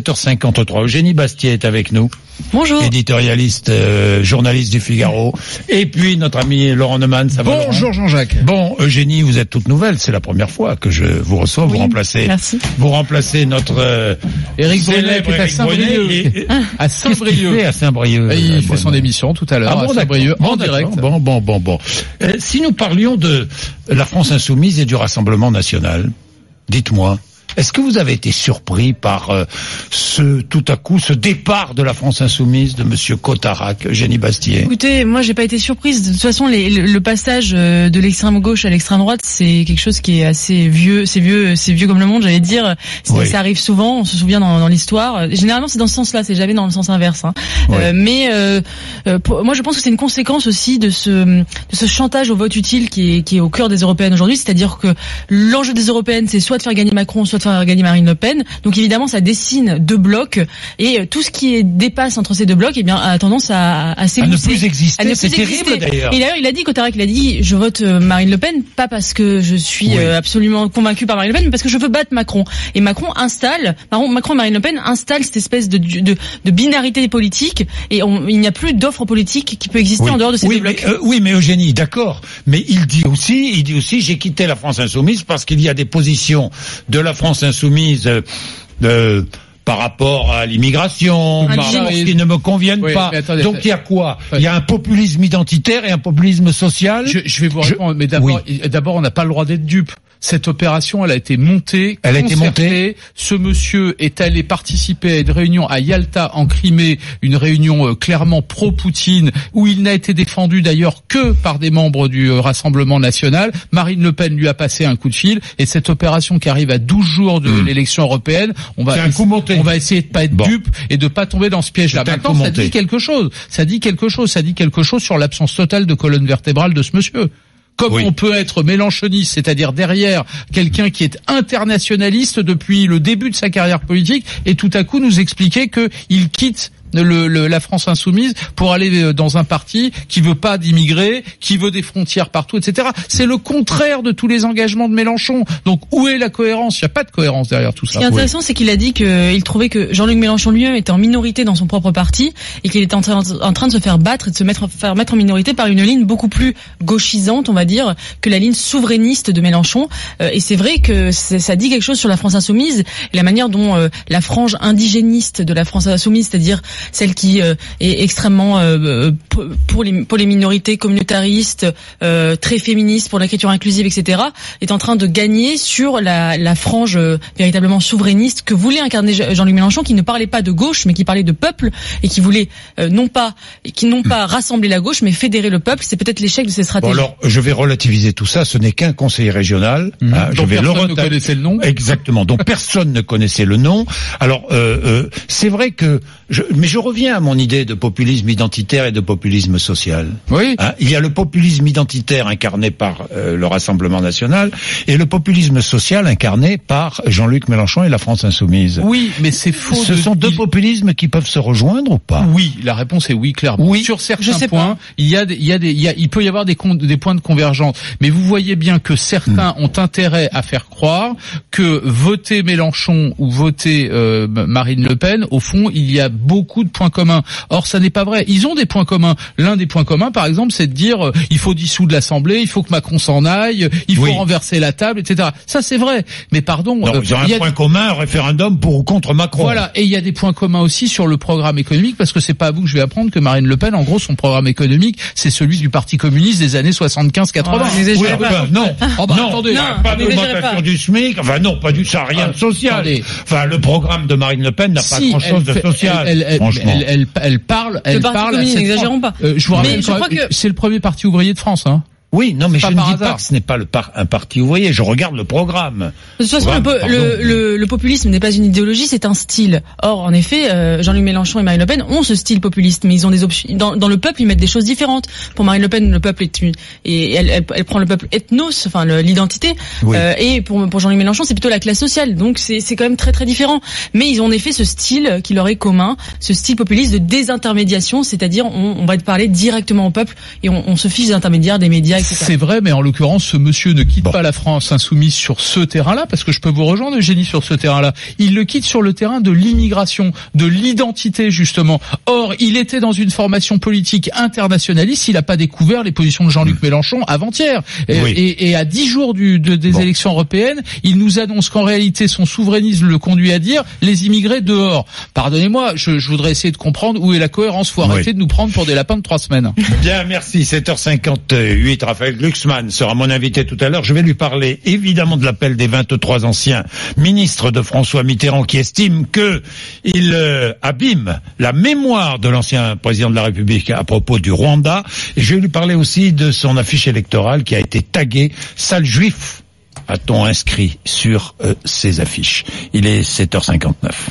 7h53. Eugénie Bastier est avec nous. Bonjour. Éditorialiste, euh, journaliste du Figaro. Et puis notre ami Laurent Neumann. Ça va, Bonjour Jean-Jacques. Bon, Eugénie, vous êtes toute nouvelle. C'est la première fois que je vous reçois. vous remplacez. Merci. Vous remplacez notre euh, Éric Brunet célèbre qui est à Saint-Brieuc. À Qu'est-ce qu'il Saint-Brieuc. fait à Saint-Brieuc Et Il euh, fait son émission tout à l'heure Ah bon, à. Saint-Brieuc Bon, en direct. Bon, bon, bon, bon. Euh, si nous parlions de la France insoumise et du Rassemblement national, dites-moi, est-ce que vous avez été surpris par euh, ce tout à coup ce départ de la France insoumise de Monsieur Cotarac, Génie Bastier? Écoutez, moi j'ai pas été surprise. De toute façon, les- le, le passage euh, de l'extrême gauche à l'extrême droite, c'est quelque chose qui est assez vieux. C'est vieux, c'est vieux comme le monde, j'allais dire. Oui. Ça arrive souvent. On se souvient dans, dans l'histoire. Généralement, c'est dans ce sens-là. C'est jamais dans le sens inverse. hein. Oui. Euh, mais euh, euh, pour- moi, je pense que c'est une conséquence aussi de ce de ce chantage au vote utile qui est qui est au cœur des européennes aujourd'hui. C'est-à-dire que l'enjeu des européennes, c'est soit de faire gagner Macron, soit de faire gagner Marine Le Pen. Donc évidemment, ça dessine deux blocs et euh, tout ce qui dépasse entre ces deux blocs, eh bien, a tendance à, à À ne plus exister, c'est terrible d'ailleurs. Et d'ailleurs, il a dit, Cotarac, il a dit, je vote euh, Marine Le Pen, pas parce que je suis Oui. euh, absolument convaincu par Marine Le Pen, mais parce que je veux battre Macron. Et Macron installe, Macron, Macron et Marine Le Pen installent cette espèce de, de, de binarité politique, et on- il n'y a plus d'offre politique qui peut exister Oui. en dehors de ces oui, deux blocs. mais, euh, oui, mais Eugénie, d'accord. Mais il dit aussi, il dit aussi, j'ai quitté la France insoumise parce qu'il y a des positions de la France insoumise euh, euh, par rapport à l'immigration, par Indigénisme. rapport à ce qui ne me conviennent Oui, pas. attendez, Donc il y a quoi? Il y a un populisme identitaire et un populisme social? Je, je vais vous Je- répondre, mais d'abord, d'abord, on n'a pas le droit d'être dupe. Cette opération, elle a été montée, Elle a été montée. Ce monsieur est allé participer à une réunion à Yalta en Crimée, une réunion euh, clairement pro-Poutine, où il n'a été défendu d'ailleurs que par des membres du euh, Rassemblement national. Marine Le Pen lui a passé un coup de fil, et cette opération qui arrive à 12 jours de l'élection européenne, on va Hmm. C'est un coup monté. on va essayer de pas être Bon. dupe et de pas tomber dans ce piège-là. Maintenant, ça monté. dit quelque chose. Ça dit quelque chose. Ça dit quelque chose sur l'absence totale de colonne vertébrale de ce monsieur. Comme Oui. on peut être mélanchoniste, c'est-à-dire derrière quelqu'un qui est internationaliste depuis le début de sa carrière politique, et tout à coup nous expliquer que il quitte le- le- la France insoumise pour aller euh, dans un parti qui veut pas d'immigrés, qui veut des frontières partout, etc. C'est le contraire de tous les engagements de Mélenchon. Donc où est la cohérence? Il n'y a pas de cohérence derrière tout Ce ça. qui est intéressant, c'est qu'il a dit qu'il trouvait que Jean-Luc Mélenchon lui-même était en minorité dans son propre parti et qu'il était en train, en train de se faire battre et de se mettre, faire mettre en minorité par une ligne beaucoup plus gauchisante, on va dire, que la ligne souverainiste de Mélenchon. Euh, et c'est vrai que ça dit quelque chose sur la France insoumise et la manière dont euh, la frange indigéniste de la France insoumise, c'est-à-dire celle qui euh, est extrêmement euh, euh, pour- les, pour les minorités communautaristes, euh, très féministe, pour l'écriture inclusive, etc., est en train de gagner sur la, la frange euh, véritablement souverainiste que voulait incarner Je- Jean-Luc Mélenchon, qui ne parlait pas de gauche, mais qui parlait de peuple et qui voulait euh, non pas qui n'ont pas rassembler la gauche, mais fédérer le peuple. C'est peut-être l'échec de ces Bon stratégies. alors, je vais relativiser tout ça. Ce n'est qu'un conseiller régional. Mhm. hein, je vais le personne ne connaissait le nom. Exactement. dont personne ne connaissait le nom. Alors, euh, euh, c'est vrai que, je, mais je reviens à mon idée de populisme identitaire et de populisme social. Oui. Hein, il y a le populisme identitaire incarné par euh, le Rassemblement national et le populisme social incarné par Jean-Luc Mélenchon et la France insoumise. Oui, mais c'est faux. Ce de- sont deux il- populismes qui peuvent se rejoindre ou pas? Oui, la réponse est oui, clairement. Oui, Sur certains points, il y a des, il y a des, il y a, il peut y avoir des points de convergence. Mais vous voyez bien que certains Hmm. ont intérêt à faire croire que voter Mélenchon ou voter euh, Marine Le Pen, au fond, il y a beaucoup de points communs. Or, ça n'est pas vrai. Ils ont des points communs. L'un des points communs, par exemple, c'est de dire euh, il faut dissoudre l'Assemblée, il faut que Macron s'en aille, il faut Oui. renverser la table, etc. Ça, c'est vrai. Mais pardon, Non, euh, ils ont un il y a point commun, un référendum pour ou contre Macron. voilà, et il y a des points communs aussi sur le programme économique, parce que c'est pas à vous que je vais apprendre que Marine Le Pen, en gros, son programme économique, c'est celui du Parti communiste des années 75-80. Ouais, n'exagérez Oui, pas. enfin, non, Oh, bah, non, attendez. pas- Non, pas d'augmentation pas. du SMIC, enfin non, pas du ça, rien de Ah, social. attendez. Enfin, le programme de Marine Le Pen n'a pas grand-chose de social, elle, elle- elle- parle, elle Parti parle. n'exagérons pas. Euh, je vous Mais rappelle, je quand crois même, que- c'est le premier parti ouvrier de France. Hein. Oui, non, mais je ne dis hasard. pas que ce n'est pas le par- un parti ouvrier. Je regarde le programme. De toute façon, le, populisme n'est pas une idéologie, c'est un style. Or, en effet, euh, Jean-Luc Mélenchon et Marine Le Pen ont ce style populiste, mais ils ont des options. Dans, dans le peuple, ils mettent des choses différentes. Pour Marine Le Pen, le peuple est une et elle, elle, elle prend le peuple ethnos, enfin l'identité. Oui. Euh, et pour, pour Jean-Luc Mélenchon, c'est plutôt la classe sociale. Donc c'est c'est quand même très très différent. Mais ils ont en effet ce style qui leur est commun, ce style populiste de désintermédiation, c'est-à-dire on, on va parler directement au peuple et on, on se fiche des intermédiaires, des médias, médias, etc. C'est vrai, mais en l'occurrence, ce monsieur ne quitte pas la France insoumise sur ce terrain-là, parce que je peux vous rejoindre, Eugénie, sur ce terrain-là. Il le quitte sur le terrain de l'immigration, de l'identité, justement. Or, il était dans une formation politique internationaliste, il n'a pas découvert les positions de Jean-Luc Hmm. Mélenchon avant-hier. Et, Oui. et- et à dix jours du, de- des Bon. élections européennes, il nous annonce qu'en réalité, son souverainisme le conduit à dire les immigrés dehors. Pardonnez-moi, je, je voudrais essayer de comprendre où est la cohérence. Faut Oui. arrêter de nous prendre pour des lapins de trois semaines. Bien, merci. 7h58. Raphaël Glucksmann sera mon invité tout à l'heure. Je vais lui parler évidemment de l'appel des 23 anciens ministres de François Mitterrand qui estiment que il euh, abîme la mémoire de l'ancien président de la République à propos du Rwanda. Et je vais lui parler aussi de son affiche électorale qui a été taguée sale juif. A-t-on inscrit sur euh, ses affiches Il est 7h59.